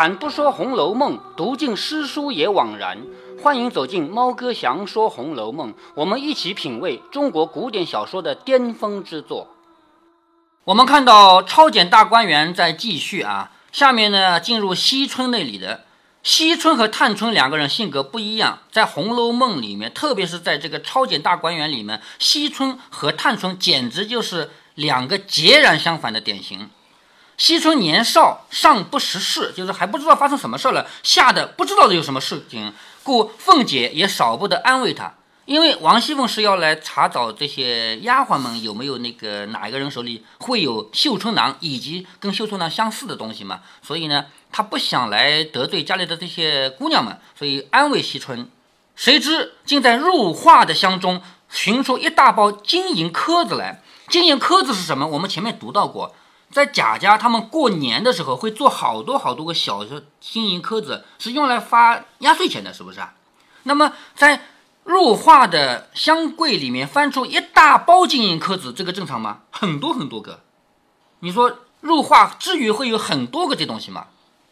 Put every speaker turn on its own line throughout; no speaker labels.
开坛不说《红楼梦》，读尽诗书也枉然。欢迎走进猫哥祥说《红楼梦》，我们一起品味中国古典小说的巅峰之作。我们看到超检大观园在继续啊，下面呢进入惜春那里的。惜春和探春两个人性格不一样，在《红楼梦》里面，特别是在这个超检大观园里面，惜春和探春简直就是两个截然相反的典型。惜春年少尚不识事，就是还不知道发生什么事儿了，吓得不知道有什么事情，故凤姐也少不得安慰她。因为王熙凤是要来查找这些丫鬟们有没有那个哪一个人手里会有绣春囊以及跟绣春囊相似的东西嘛，所以呢，她不想来得罪家里的这些姑娘们，所以安慰惜春。谁知竟在入画的箱中寻出一大包金银颗子来。金银颗子是什么？我们前面读到过，在贾家他们过年的时候会做好多好多个小的金银颗子，是用来发压岁钱的，是不是啊？那么在入画的箱柜里面翻出一大包金银颗子，这个正常吗？很多很多个，你说入画至于会有很多个这东西吗？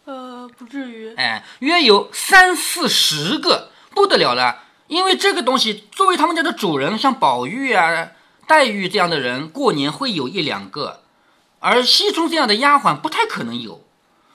呃，不至于。
哎，约有三四十个，不得了了。因为这个东西作为他们家的主人，像宝玉啊、黛玉这样的人，过年会有一两个，而西充这样的丫鬟不太可能有。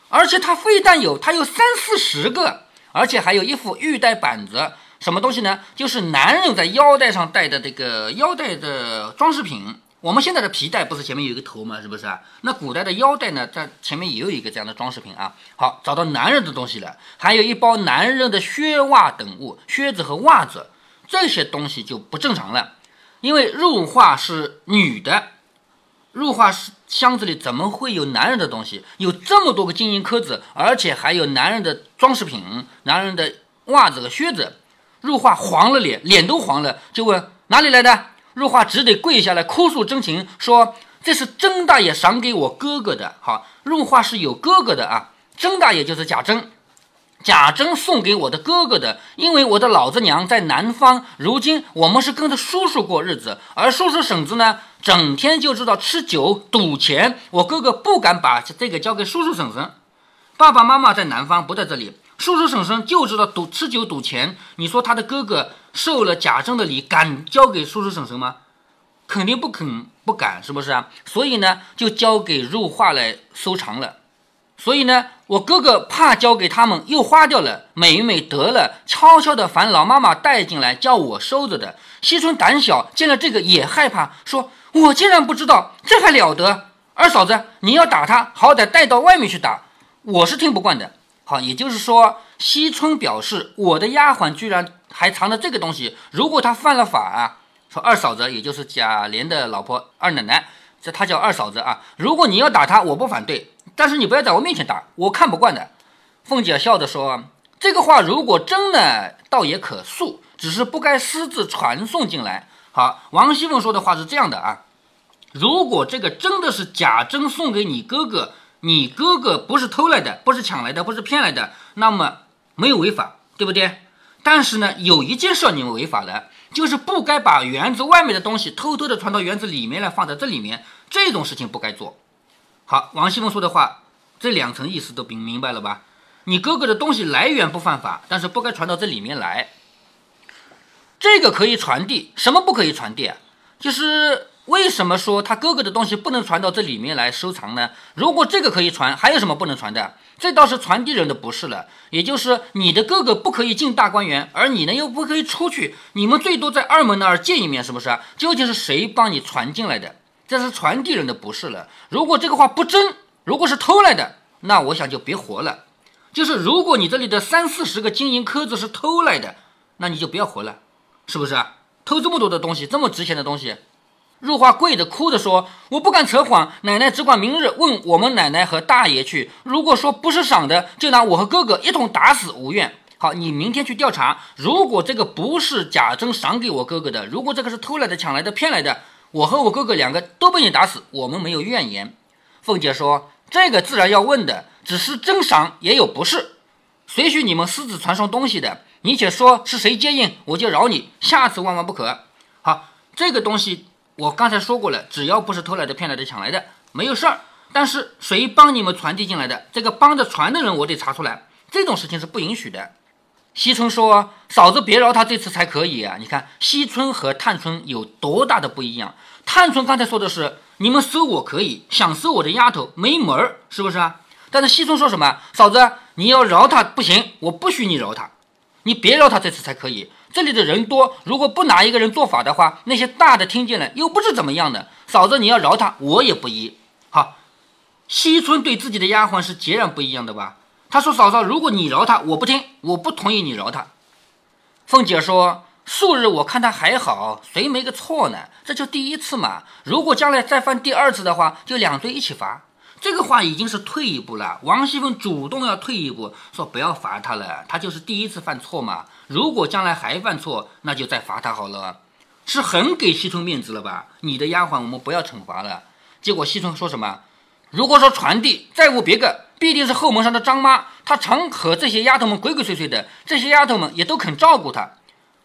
而且他非但有，他有三四十个，而且还有一副玉带板子。什么东西呢？就是男人在腰带上戴的这个腰带的装饰品。我们现在的皮带不是前面有一个头吗？是不是啊？那古代的腰带呢，在前面也有一个这样的装饰品啊。好，找到男人的东西了，还有一包男人的靴袜等物，靴子和袜子这些东西就不正常了，因为入画是女的，入画箱子里怎么会有男人的东西？有这么多个金银颗子，而且还有男人的装饰品，男人的袜子和靴子。入画黄了脸，脸都黄了，就问哪里来的。入画只得跪下来哭诉真情，说这是甄大爷赏给我哥哥的。好，入画是有哥哥的啊，甄大爷就是贾珍，贾珍送给我的哥哥的。因为我的老子娘在南方，如今我们是跟着叔叔过日子，而叔叔婶子呢，整天就知道吃酒赌钱，我哥哥不敢把这个交给叔叔婶婶。爸爸妈妈在南方，不在这里。叔叔婶婶就知道赌吃酒赌钱，你说他的哥哥受了贾政的礼，敢交给叔叔婶婶吗？肯定不肯，不敢，是不是啊？所以呢，就交给入画来收藏了。所以呢，我哥哥怕交给他们又花掉了，每每得了，悄悄的烦老妈妈带进来，叫我收着的。惜春胆小，见了这个也害怕，说我竟然不知道，这还了得？二嫂子，你要打他，好歹带到外面去打，我是听不惯的。好，也就是说，惜春表示我的丫鬟居然还藏着这个东西。如果她犯了法啊，说二嫂子，也就是贾琏的老婆二奶奶，这她叫二嫂子啊。如果你要打她，我不反对，但是你不要在我面前打，我看不惯的。凤姐笑着说：“这个话如果真的，倒也可恕，只是不该私自传送进来。”好，王熙凤说的话是这样的啊，如果这个真的是贾珍送给你哥哥。你哥哥不是偷来的，不是抢来的，不是骗来的，那么没有违法，对不对？但是呢，有一件事你们违法了，就是不该把园子外面的东西偷偷的传到园子里面来，放在这里面，这种事情不该做。好，王熙凤说的话，这两层意思都明明白了吧？你哥哥的东西来源不犯法，但是不该传到这里面来。这个可以传递，什么不可以传递啊？就是。为什么说他哥哥的东西不能传到这里面来收藏呢？如果这个可以传，还有什么不能传的？这倒是传递人的不是了。也就是你的哥哥不可以进大观园，而你呢又不可以出去，你们最多在二门那儿见一面，是不是？究竟是谁帮你传进来的？这是传递人的不是了。如果这个话不真，如果是偷来的，那我想就别活了。就是如果你这里的三四十个金银颗子是偷来的，那你就不要活了，是不是？偷这么多的东西，这么值钱的东西。入画跪着哭着说：“我不敢扯谎，奶奶只管明日问我们奶奶和大爷去。如果说不是赏的，就拿我和哥哥一同打死无怨。好，你明天去调查。如果这个不是贾珍赏给我哥哥的，如果这个是偷来的、抢来的、骗来的，我和我哥哥两个都被你打死，我们没有怨言。”凤姐说：“这个自然要问的，只是真赏也有不是，谁许你们私自传送东西的，你且说是谁接应，我就饶你，下次万万不可。好，这个东西。”我刚才说过了，只要不是偷来的、骗来的、抢来的，没有事儿。但是谁帮你们传递进来的？这个帮着传的人，我得查出来。这种事情是不允许的。惜春说：“嫂子别饶他这次才可以啊！你看惜春和探春有多大的不一样？探春刚才说的是你们收我可以，想收我的丫头没门儿，是不是啊？但是惜春说什么？嫂子你要饶他不行，我不许你饶他，你别饶他这次才可以。这里的人多，如果不拿一个人做法的话，那些大的听见了又不是怎么样的。嫂子你要饶他，我也不依。好，惜春对自己的丫鬟是截然不一样的吧？”他说：“嫂嫂，如果你饶他，我不听，我不同意你饶他。”凤姐说：“素日我看他还好，谁没个错呢？这就第一次嘛。如果将来再犯第二次的话，就两罪一起罚。”这个话已经是退一步了。王熙凤主动要退一步，说不要罚他了，他就是第一次犯错嘛。如果将来还犯错，那就再罚他好了，是很给惜春面子了吧？你的丫鬟我们不要惩罚了。结果惜春说什么？如果说传递再无别个。必定是后门上的张妈，她常和这些丫头们鬼鬼祟祟的，这些丫头们也都肯照顾她。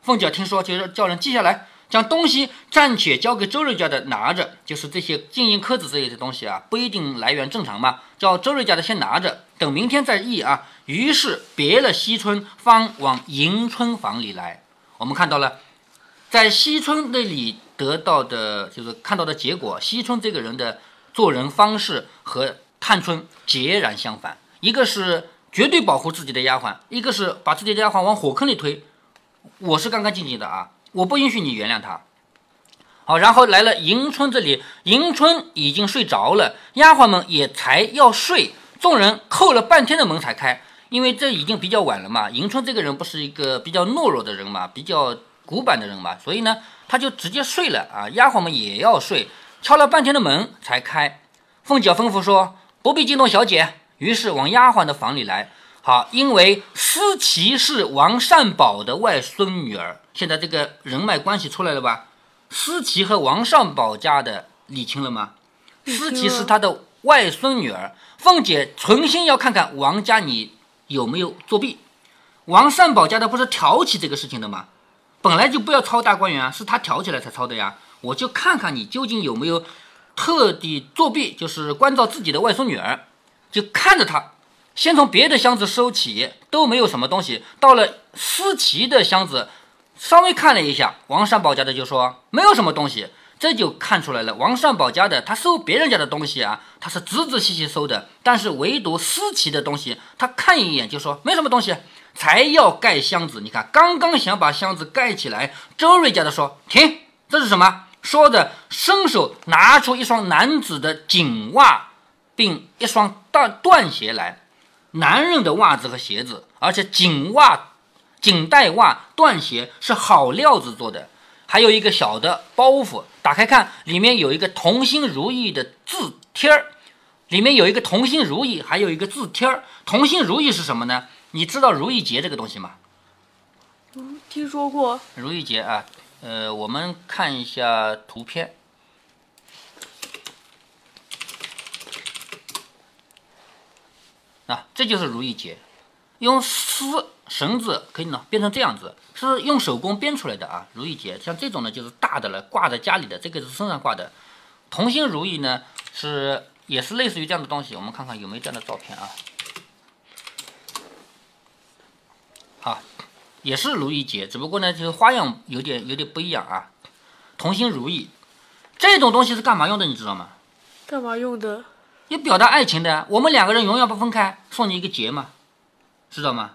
凤姐听说，就是叫人记下来，将东西暂且交给周瑞家的拿着，就是这些金银壳子之类的东西啊，不一定来源正常嘛，叫周瑞家的先拿着，等明天再议啊。于是别了惜春，方往迎春房里来。我们看到了，在惜春那里得到的，就是看到的结果，惜春这个人的做人方式和。探春截然相反，一个是绝对保护自己的丫鬟，一个是把自己的丫鬟往火坑里推。我是干干净净的啊，我不允许你原谅他。好，然后来了迎春这里，迎春已经睡着了，丫鬟们也才要睡，众人叩了半天的门才开，因为这已经比较晚了嘛。迎春这个人不是一个比较懦弱的人嘛，比较古板的人嘛，所以呢，他就直接睡了啊。丫鬟们也要睡，敲了半天的门才开。凤姐吩咐说。不必惊动小姐，于是往丫鬟的房里来。好，因为思琪是王善保的外孙女儿，现在这个人脉关系出来了吧？思琪和王善保家的理清了吗？思琪是他的外孙女儿。凤姐存心要看看王家你有没有作弊。王善保家的不是挑起这个事情的吗？本来就不要抄大观园啊，是他挑起来才抄的呀。我就看看你究竟有没有。特地作弊，就是关照自己的外孙女儿，就看着他，先从别的箱子收起，都没有什么东西。到了思琪的箱子，稍微看了一下，王善保家的就说没有什么东西，这就看出来了。王善保家的他收别人家的东西啊，他是仔仔细细收的，但是唯独思琪的东西，他看一眼就说没什么东西，才要盖箱子。你看，刚刚想把箱子盖起来，周瑞家的说停，这是什么？说着，伸手拿出一双男子的锦袜，并一双大缎鞋来。男人的袜子和鞋子，而且锦袜、锦带袜、缎鞋是好料子做的。还有一个小的包袱，打开看，里面有一个“同心如意”的字贴儿。里面有一个“同心如意”，还有一个字贴儿。“同心如意”是什么呢？你知道如意结这个东西吗？
嗯，听说过。
如意结啊。呃，我们看一下图片。啊，这就是如意结，用丝绳子可以呢编成这样子，是用手工编出来的啊。如意结像这种呢，就是大的了，挂在家里的，这个是身上挂的。同心如意呢，是也是类似于这样的东西，我们看看有没有这样的照片啊。好。也是如意结，只不过呢，就是花样有点有点不一样啊。同心如意这种东西是干嘛用的？你知道吗？
干嘛用的？
要表达爱情的。我们两个人永远不分开，送你一个结嘛，知道吗？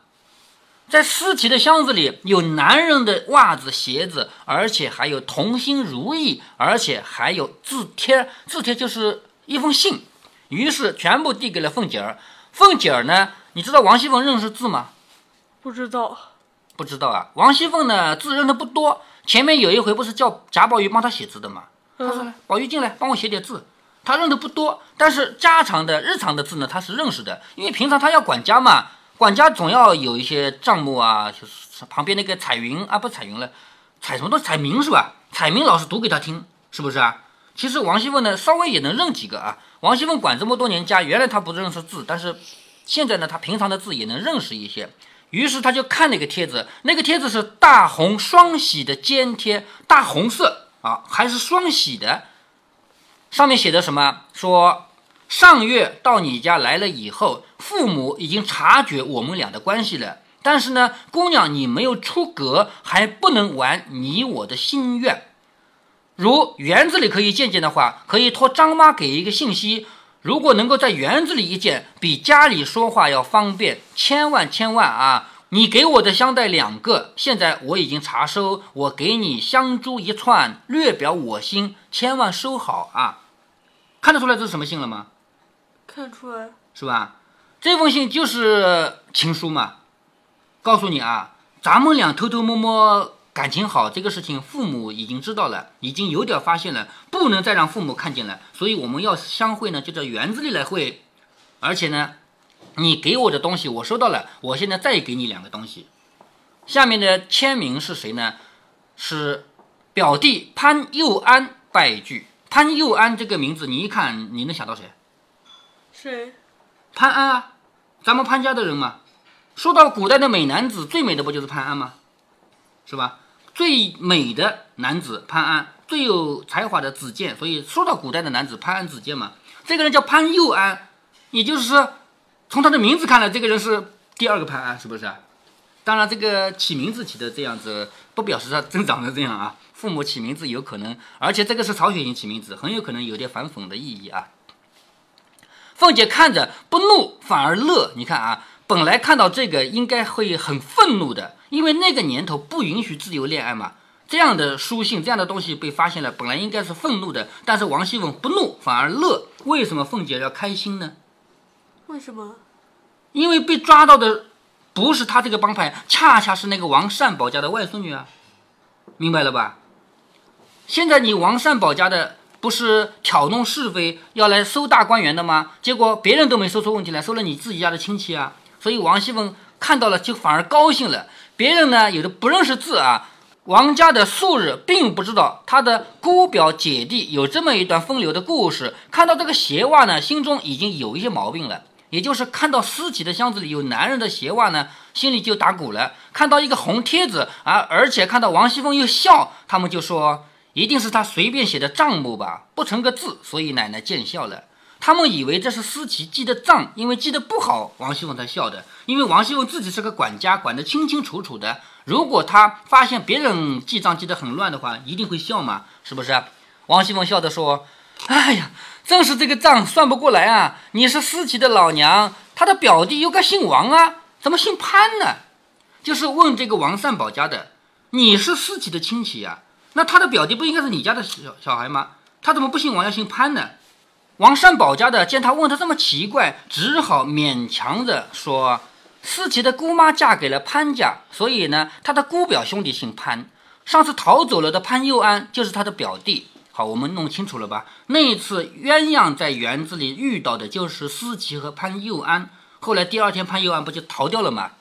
在尸体的箱子里有男人的袜子、鞋子，而且还有同心如意，而且还有字帖。字帖就是一封信。于是全部递给了凤姐儿。凤姐儿呢？你知道王熙凤认识字吗？
不知道。
不知道啊，王熙凤呢字认的不多。前面有一回不是叫贾宝玉帮她写字的吗？他说：“宝玉进来帮我写点字。”他认的不多，但是家常的日常的字呢，他是认识的。因为平常他要管家嘛，管家总要有一些账目啊，就是旁边那个彩云啊，不彩云了，彩什么都？彩明是吧？彩明老师读给他听，是不是啊？其实王熙凤呢稍微也能认几个啊。王熙凤管这么多年家，原来他不认识字，但是现在呢，他平常的字也能认识一些。于是他就看那个贴子，那个贴子是大红双喜的笺贴，大红色啊，还是双喜的。上面写的什么？说上月到你家来了以后，父母已经察觉我们俩的关系了。但是呢，姑娘你没有出阁，还不能完你我的心愿。如园子里可以见见的话，可以托张妈给一个信息。如果能够在园子里一见，比家里说话要方便。千万千万啊！你给我的香袋两个，现在我已经查收，我给你香珠一串，略表我心，千万收好啊！看得出来这是什么信了吗？
看出来，
是吧？这封信就是情书嘛。告诉你啊，咱们俩偷偷摸摸感情好这个事情，父母已经知道了，已经有点发现了，不能再让父母看见了。所以我们要相会呢，就在园子里来会。而且呢，你给我的东西我收到了，我现在再给你两个东西。下面的签名是谁呢？是表弟潘佑安拜具。潘佑安这个名字，你一看你能想到谁？
谁？
潘安啊，咱们潘家的人嘛。说到古代的美男子，最美的不就是潘安吗？是吧？最美的男子潘安，最有才华的子建，所以说到古代的男子潘安子建嘛。这个人叫潘佑安，也就是说，从他的名字看来，这个人是第二个潘安，是不是？当然，这个起名字起的这样子，不表示他真长得这样啊。父母起名字有可能，而且这个是曹雪芹起名字，很有可能有点反讽的意义啊。凤姐看着不怒反而乐，你看啊。本来看到这个应该会很愤怒的，因为那个年头不允许自由恋爱嘛。这样的书信，这样的东西被发现了，本来应该是愤怒的。但是王熙凤不怒反而乐，为什么凤姐要开心呢？
为什么？
因为被抓到的不是他这个帮派，恰恰是那个王善保家的外孙女啊，明白了吧？现在你王善保家的不是挑弄是非要来搜大观园的吗？结果别人都没搜出问题来，搜了你自己家的亲戚啊。所以王熙凤看到了，就反而高兴了。别人呢，有的不认识字啊。王家的素日并不知道他的姑表姐弟有这么一段风流的故事。看到这个鞋袜呢，心中已经有一些毛病了。也就是看到尸体的箱子里有男人的鞋袜呢，心里就打鼓了。看到一个红贴子啊，而且看到王熙凤又笑，他们就说一定是他随便写的账目吧，不成个字，所以奶奶见笑了。他们以为这是思琪记的账，因为记得不好，王熙凤才笑的。因为王熙凤自己是个管家，管得清清楚楚的。如果他发现别人记账记得很乱的话，一定会笑嘛，是不是？王熙凤笑着说：“哎呀，正是这个账算不过来啊！你是思琪的老娘，他的表弟又该姓王啊，怎么姓潘呢？就是问这个王善保家的，你是思琪的亲戚呀，那他的表弟不应该是你家的小小孩吗？他怎么不姓王要姓潘呢？”王善保家的见他问他这么奇怪，只好勉强着说：“思琪的姑妈嫁给了潘家，所以呢，他的姑表兄弟姓潘。上次逃走了的潘佑安就是他的表弟。好，我们弄清楚了吧？那一次鸳鸯在园子里遇到的就是思琪和潘佑安。后来第二天潘佑安不就逃掉了吗？”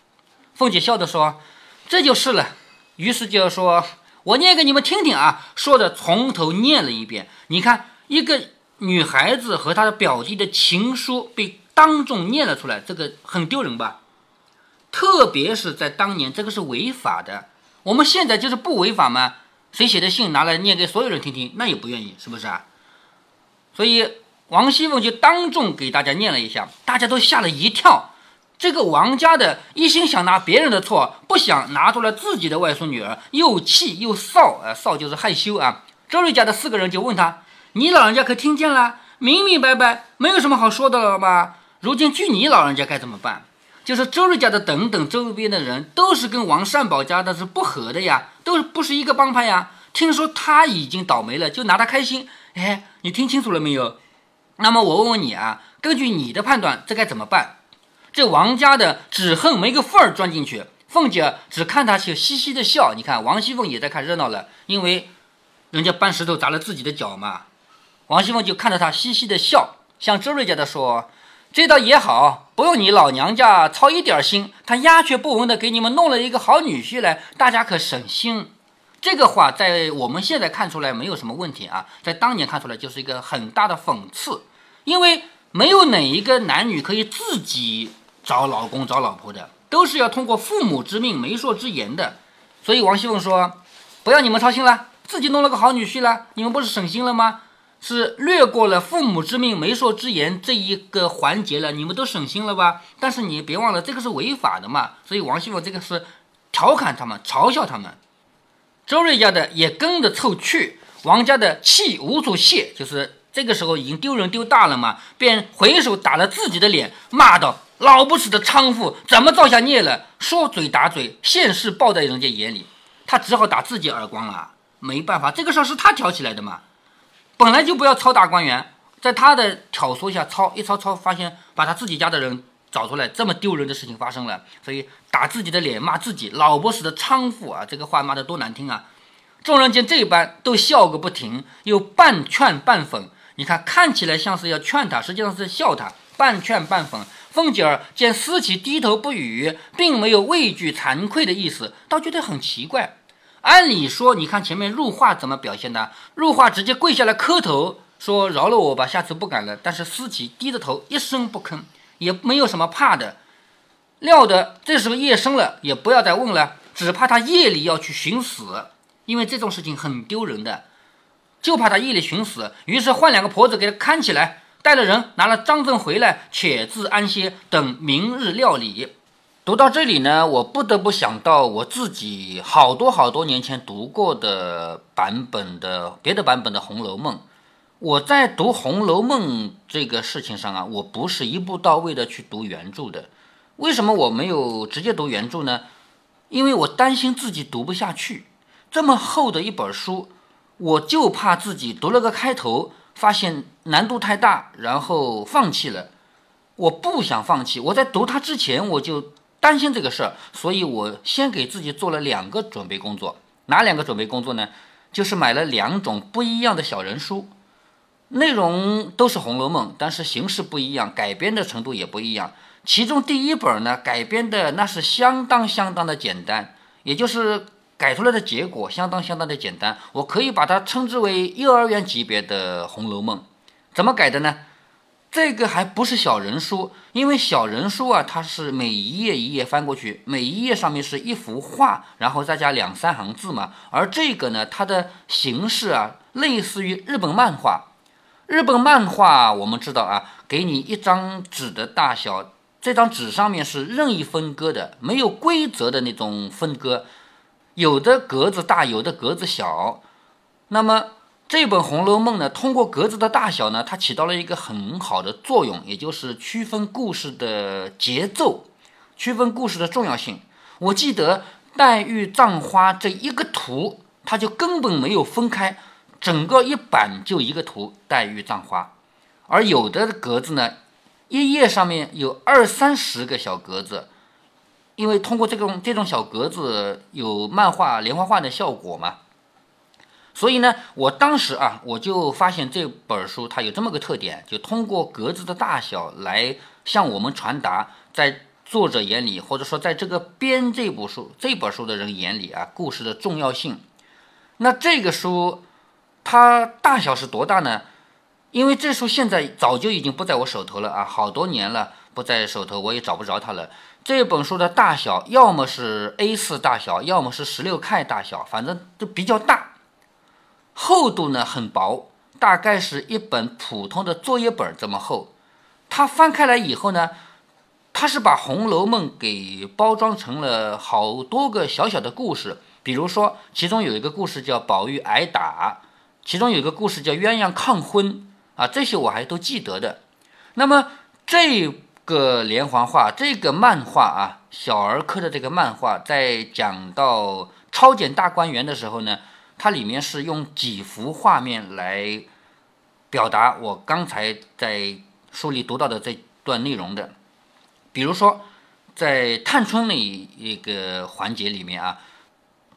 凤姐笑着说：“这就是了。”于是就说：“我念给你们听听啊！”说着从头念了一遍。你看一个。女孩子和她的表弟的情书被当众念了出来，这个很丢人吧？特别是在当年，这个是违法的。我们现在就是不违法吗？谁写的信拿来念给所有人听听，那也不愿意，是不是啊？所以王熙凤就当众给大家念了一下，大家都吓了一跳。这个王家的一心想拿别人的错，不想拿出来自己的外孙女儿，又气又臊，呃，臊就是害羞啊。周瑞家的四个人就问他。你老人家可听见了，明明白白，没有什么好说的了吧？如今据你老人家该怎么办？就是周瑞家的等等周边的人都是跟王善保家的是不和的呀，都不是一个帮派呀。听说他已经倒霉了，就拿他开心。哎，你听清楚了没有？那么我问问你啊，根据你的判断，这该怎么办？这王家的只恨没个缝儿钻进去。凤姐只看他就嘻嘻的笑。你看王熙凤也在看热闹了，因为人家搬石头砸了自己的脚嘛。王熙凤就看着他嘻嘻的笑，向周瑞家的说：“这倒也好，不用你老娘家操一点心，他鸦雀不闻的给你们弄了一个好女婿来，大家可省心。”这个话在我们现在看出来没有什么问题啊，在当年看出来就是一个很大的讽刺，因为没有哪一个男女可以自己找老公找老婆的，都是要通过父母之命、媒妁之言的。所以王熙凤说：“不要你们操心了，自己弄了个好女婿了，你们不是省心了吗？”是略过了父母之命、媒妁之言这一个环节了，你们都省心了吧？但是你别忘了，这个是违法的嘛。所以王熙凤这个是调侃他们、嘲笑他们。周瑞家的也跟着凑去，王家的气无处泄，就是这个时候已经丢人丢大了嘛，便回手打了自己的脸，骂道：“老不死的娼妇，怎么造下孽了？”说嘴打嘴，现世报在人家眼里，他只好打自己耳光了。没办法，这个事儿是他挑起来的嘛，本来就不要抄大观园，在他的挑唆下抄一抄抄，发现把他自己家的人找出来，这么丢人的事情发生了，所以打自己的脸，骂自己老不死的娼妇啊！这个话骂得多难听啊！众人见这般，都笑个不停，又半劝半讽。你看，看起来像是要劝他，实际上是笑他，半劝半讽。凤姐儿见思琪低头不语，并没有畏惧惭愧的意思，倒觉得很奇怪。按理说，你看前面入画怎么表现的？入画直接跪下来磕头，说饶了我吧，下次不敢了。但是思琪低着头，一声不吭，也没有什么怕的。料得这时候夜深了，也不要再问了，只怕他夜里要去寻死，因为这种事情很丢人的，就怕他夜里寻死。于是换两个婆子给他看起来，带了人拿了张证回来，且自安歇，等明日料理。读到这里呢，我不得不想到我自己好多好多年前读过的版本的别的版本的《红楼梦》。我在读《红楼梦》这个事情上啊，我不是一步到位的去读原著的。为什么我没有直接读原著呢？因为我担心自己读不下去。这么厚的一本书，我就怕自己读了个开头，发现难度太大，然后放弃了。我不想放弃。我在读它之前，我就。担心这个事儿，所以我先给自己做了两个准备工作。哪两个准备工作呢？就是买了两种不一样的小人书，内容都是《红楼梦》，但是形式不一样，改编的程度也不一样。其中第一本呢，改编的那是相当相当的简单，也就是改出来的结果相当相当的简单。我可以把它称之为幼儿园级别的《红楼梦》。怎么改的呢？这个还不是小人书，因为小人书啊，它是每一页一页翻过去，每一页上面是一幅画，然后再加两三行字嘛。而这个呢，它的形式啊，类似于日本漫画。日本漫画我们知道啊，给你一张纸的大小，这张纸上面是任意分割的，没有规则的那种分割，有的格子大，有的格子小。那么。这本《红楼梦》呢，通过格子的大小呢，它起到了一个很好的作用，也就是区分故事的节奏，区分故事的重要性。我记得黛玉葬花这一个图，它就根本没有分开，整个一版就一个图，黛玉葬花。而有的格子呢，一页上面有二三十个小格子，因为通过这种这种小格子有漫画连环画的效果嘛。所以呢，我当时啊，我就发现这本书它有这么个特点，就通过格子的大小来向我们传达，在作者眼里，或者说在这个编这部书这本书的人眼里啊，故事的重要性。那这个书它大小是多大呢？因为这书现在早就已经不在我手头了啊，好多年了不在手头，我也找不着它了。这本书的大小要么是 A4 大小，要么是十六 K 大小，反正就比较大。厚度呢很薄，大概是一本普通的作业本这么厚。它翻开来以后呢，它是把《红楼梦》给包装成了好多个小小的故事。比如说，其中有一个故事叫宝玉挨打，其中有一个故事叫鸳鸯抗婚啊，这些我还都记得的。那么这个连环画，这个漫画啊，小儿科的这个漫画，在讲到超检大观园的时候呢。它里面是用几幅画面来表达我刚才在书里读到的这段内容的，比如说在探春那一个环节里面啊，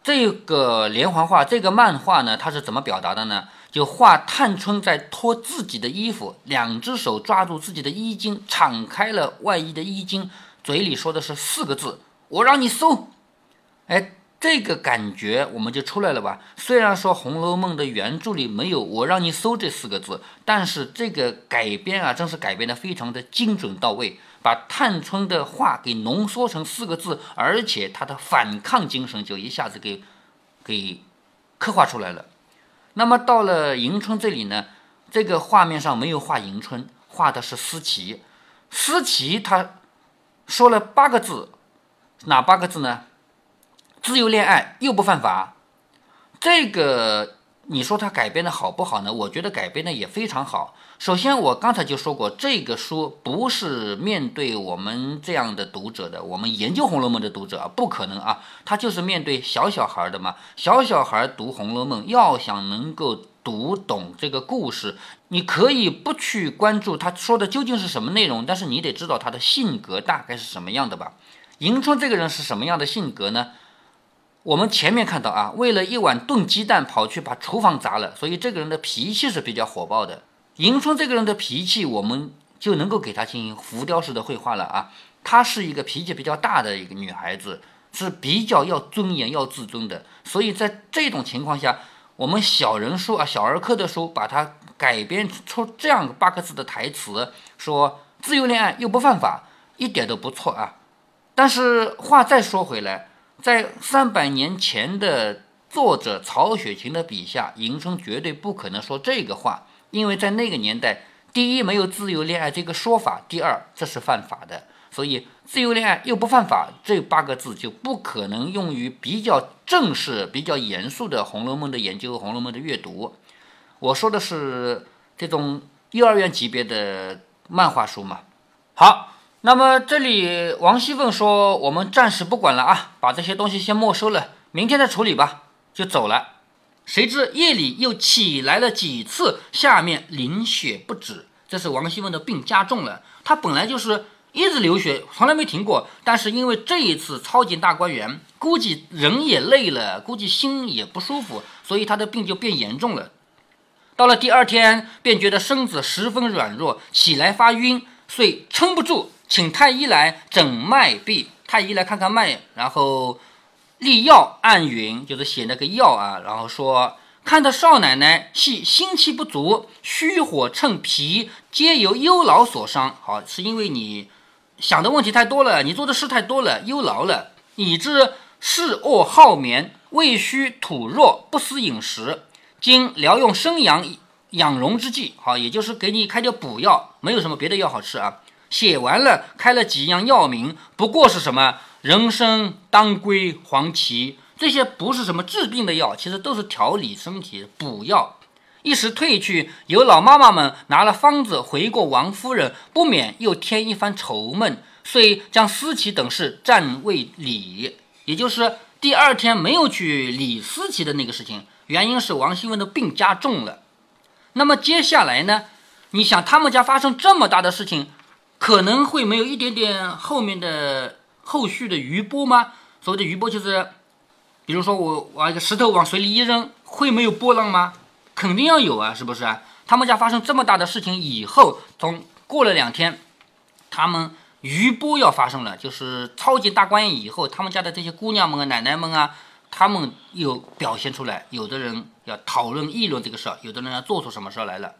这个连环画这个漫画呢，它是怎么表达的呢？就画探春在脱自己的衣服，两只手抓住自己的衣襟，敞开了外衣的衣襟，嘴里说的是四个字：“我让你搜。”哎。这个感觉我们就出来了吧？虽然说《红楼梦》的原著里没有“我让你搜”这四个字，但是这个改编啊，真是改编的非常的精准到位，把探春的话给浓缩成四个字，而且她的反抗精神就一下子给给刻画出来了。那么到了迎春这里呢，这个画面上没有画迎春，画的是思琪。思琪他说了八个字，哪八个字呢？自由恋爱又不犯法。这个你说他改编的好不好呢？我觉得改编的也非常好。首先，我刚才就说过，这个书不是面对我们这样的读者的，我们研究《红楼梦》的读者啊，不可能啊，他就是面对小小孩的嘛。小小孩读《红楼梦》，要想能够读懂这个故事，你可以不去关注他说的究竟是什么内容，但是你得知道他的性格大概是什么样的吧。迎春这个人是什么样的性格呢？我们前面看到啊，为了一碗炖鸡蛋跑去把厨房砸了，所以这个人的脾气是比较火爆的。迎春这个人的脾气，我们就能够给她进行浮雕式的绘画了啊。她是一个脾气比较大的一个女孩子，是比较要尊严、要自尊的。所以在这种情况下，我们小人书啊、小儿科的书，把它改编出这样八个字的台词，说自由恋爱又不犯法，一点都不错啊。但是话再说回来，在三百年前的作者曹雪芹的笔下，迎春绝对不可能说这个话。因为在那个年代，第一没有自由恋爱这个说法，第二这是犯法的，所以自由恋爱又不犯法这八个字就不可能用于比较正式、比较严肃的《红楼梦》的研究、《红楼梦》的阅读。我说的是这种幼儿园级别的漫画书嘛。好，那么这里王熙凤说：“我们暂时不管了啊，把这些东西先没收了，明天再处理吧。”就走了。谁知夜里又起来了几次，下面淋血不止。这是王熙凤的病加重了。她本来就是一直流血，从来没停过。但是因为这一次抄检大观园，估计人也累了，估计心也不舒服，所以她的病就变严重了。到了第二天，便觉得身子十分软弱，起来发晕，遂撑不住，请太医来诊脉臂。太医来看看脉，然后。立药按云，就是写那个药啊，然后说看到少奶奶系心气不足，虚火趁脾，皆由忧劳所伤。好，是因为你想的问题太多了，你做的事太多了，忧劳了，以致嗜卧好眠，胃虚土弱，不思饮食。今疗用生阳养荣之剂，好，也就是给你开点补药，没有什么别的药好吃啊。写完了，开了几样药名，不过是什么？人参、当归、黄芪，这些不是什么治病的药，其实都是调理身体补药。一时退去，有老妈妈们拿了方子回过王夫人，不免又添一番愁闷，遂将思琪等事暂未理。也就是第二天没有去理思琪的那个事情，原因是王熙凤的病加重了。那么接下来呢？你想他们家发生这么大的事情，可能会没有一点点后面的？后续的余波吗？所谓的余波就是，比如说我把一个石头往水里一扔，会没有波浪吗？肯定要有啊，是不是？他们家发生这么大的事情以后，从过了两天，他们余波要发生了，就是超级大观园以后，他们家的这些姑娘们啊、奶奶们啊，他们又表现出来，有的人要讨论议论这个事儿，有的人要做出什么事儿来了。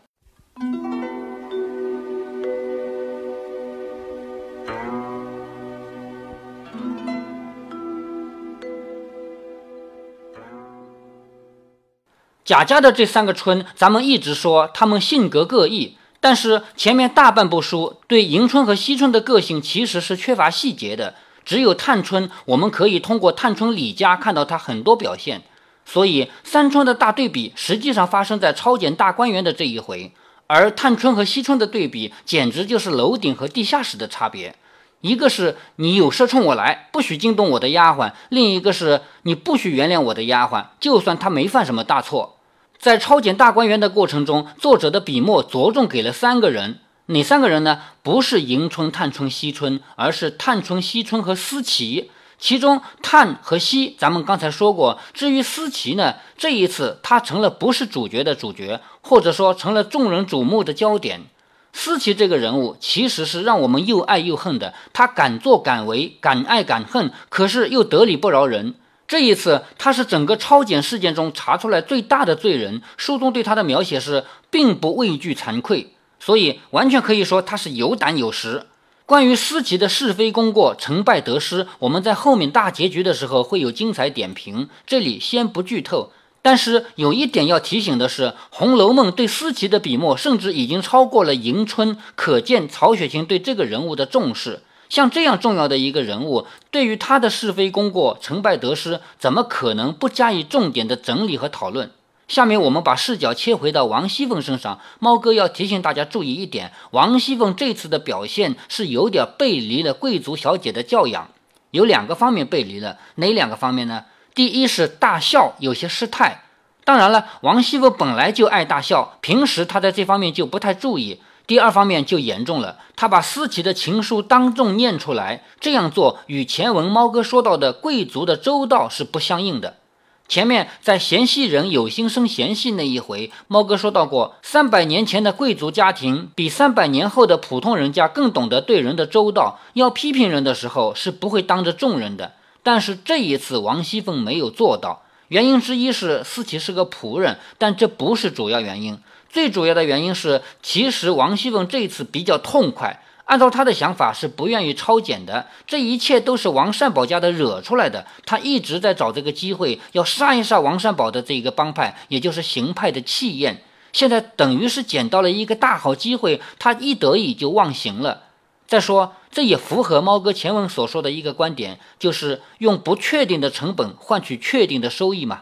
贾家的这三个春，咱们一直说他们性格各异，但是前面大半部书对迎春和惜春的个性其实是缺乏细节的，只有探春，我们可以通过探春李家看到她很多表现。所以三春的大对比实际上发生在抄检大观园的这一回，而探春和惜春的对比简直就是楼顶和地下室的差别。一个是你有事冲我来，不许惊动我的丫鬟；另一个是你不许原谅我的丫鬟，就算她没犯什么大错。在抄检大观园的过程中，作者的笔墨着重给了三个人，哪三个人呢？不是迎春、探春、惜春，而是探春、惜春和思琪。其中探和惜，咱们刚才说过。至于思琪呢，这一次他成了不是主角的主角，或者说成了众人瞩目的焦点。思琪这个人物其实是让我们又爱又恨的，他敢作敢为，敢爱敢恨，可是又得理不饶人。这一次，他是整个超检事件中查出来最大的罪人。书中对他的描写是，并不畏惧惭愧，所以完全可以说他是有胆有识。关于思琪的是非功过、成败得失，我们在后面大结局的时候会有精彩点评，这里先不剧透。但是有一点要提醒的是，《红楼梦》对思琪的笔墨甚至已经超过了迎春，可见曹雪芹对这个人物的重视。像这样重要的一个人物，对于他的是非功过、成败得失，怎么可能不加以重点的整理和讨论？下面我们把视角切回到王熙凤身上，猫哥要提醒大家注意一点：王熙凤这次的表现是有点背离了贵族小姐的教养，有两个方面背离了，哪两个方面呢？第一是大笑有些失态，当然了，王熙凤本来就爱大笑，平时她在这方面就不太注意。第二方面就严重了，他把思琪的情书当众念出来，这样做与前文猫哥说到的贵族的周到是不相应的。前面在嫌隙人有心生嫌隙那一回，猫哥说到过，三百年前的贵族家庭比三百年后的普通人家更懂得对人的周到，要批评人的时候是不会当着众人的。但是这一次王熙凤没有做到，原因之一是思琪是个仆人，但这不是主要原因。最主要的原因是，其实王熙凤这一次比较痛快，按照她的想法是不愿意抄检的。这一切都是王善保家的惹出来的，他一直在找这个机会要杀一杀王善保的这一个帮派，也就是邢派的气焰。现在等于是捡到了一个大好机会，他一得意就忘形了。再说，这也符合猫哥前文所说的一个观点，就是用不确定的成本换取确定的收益嘛。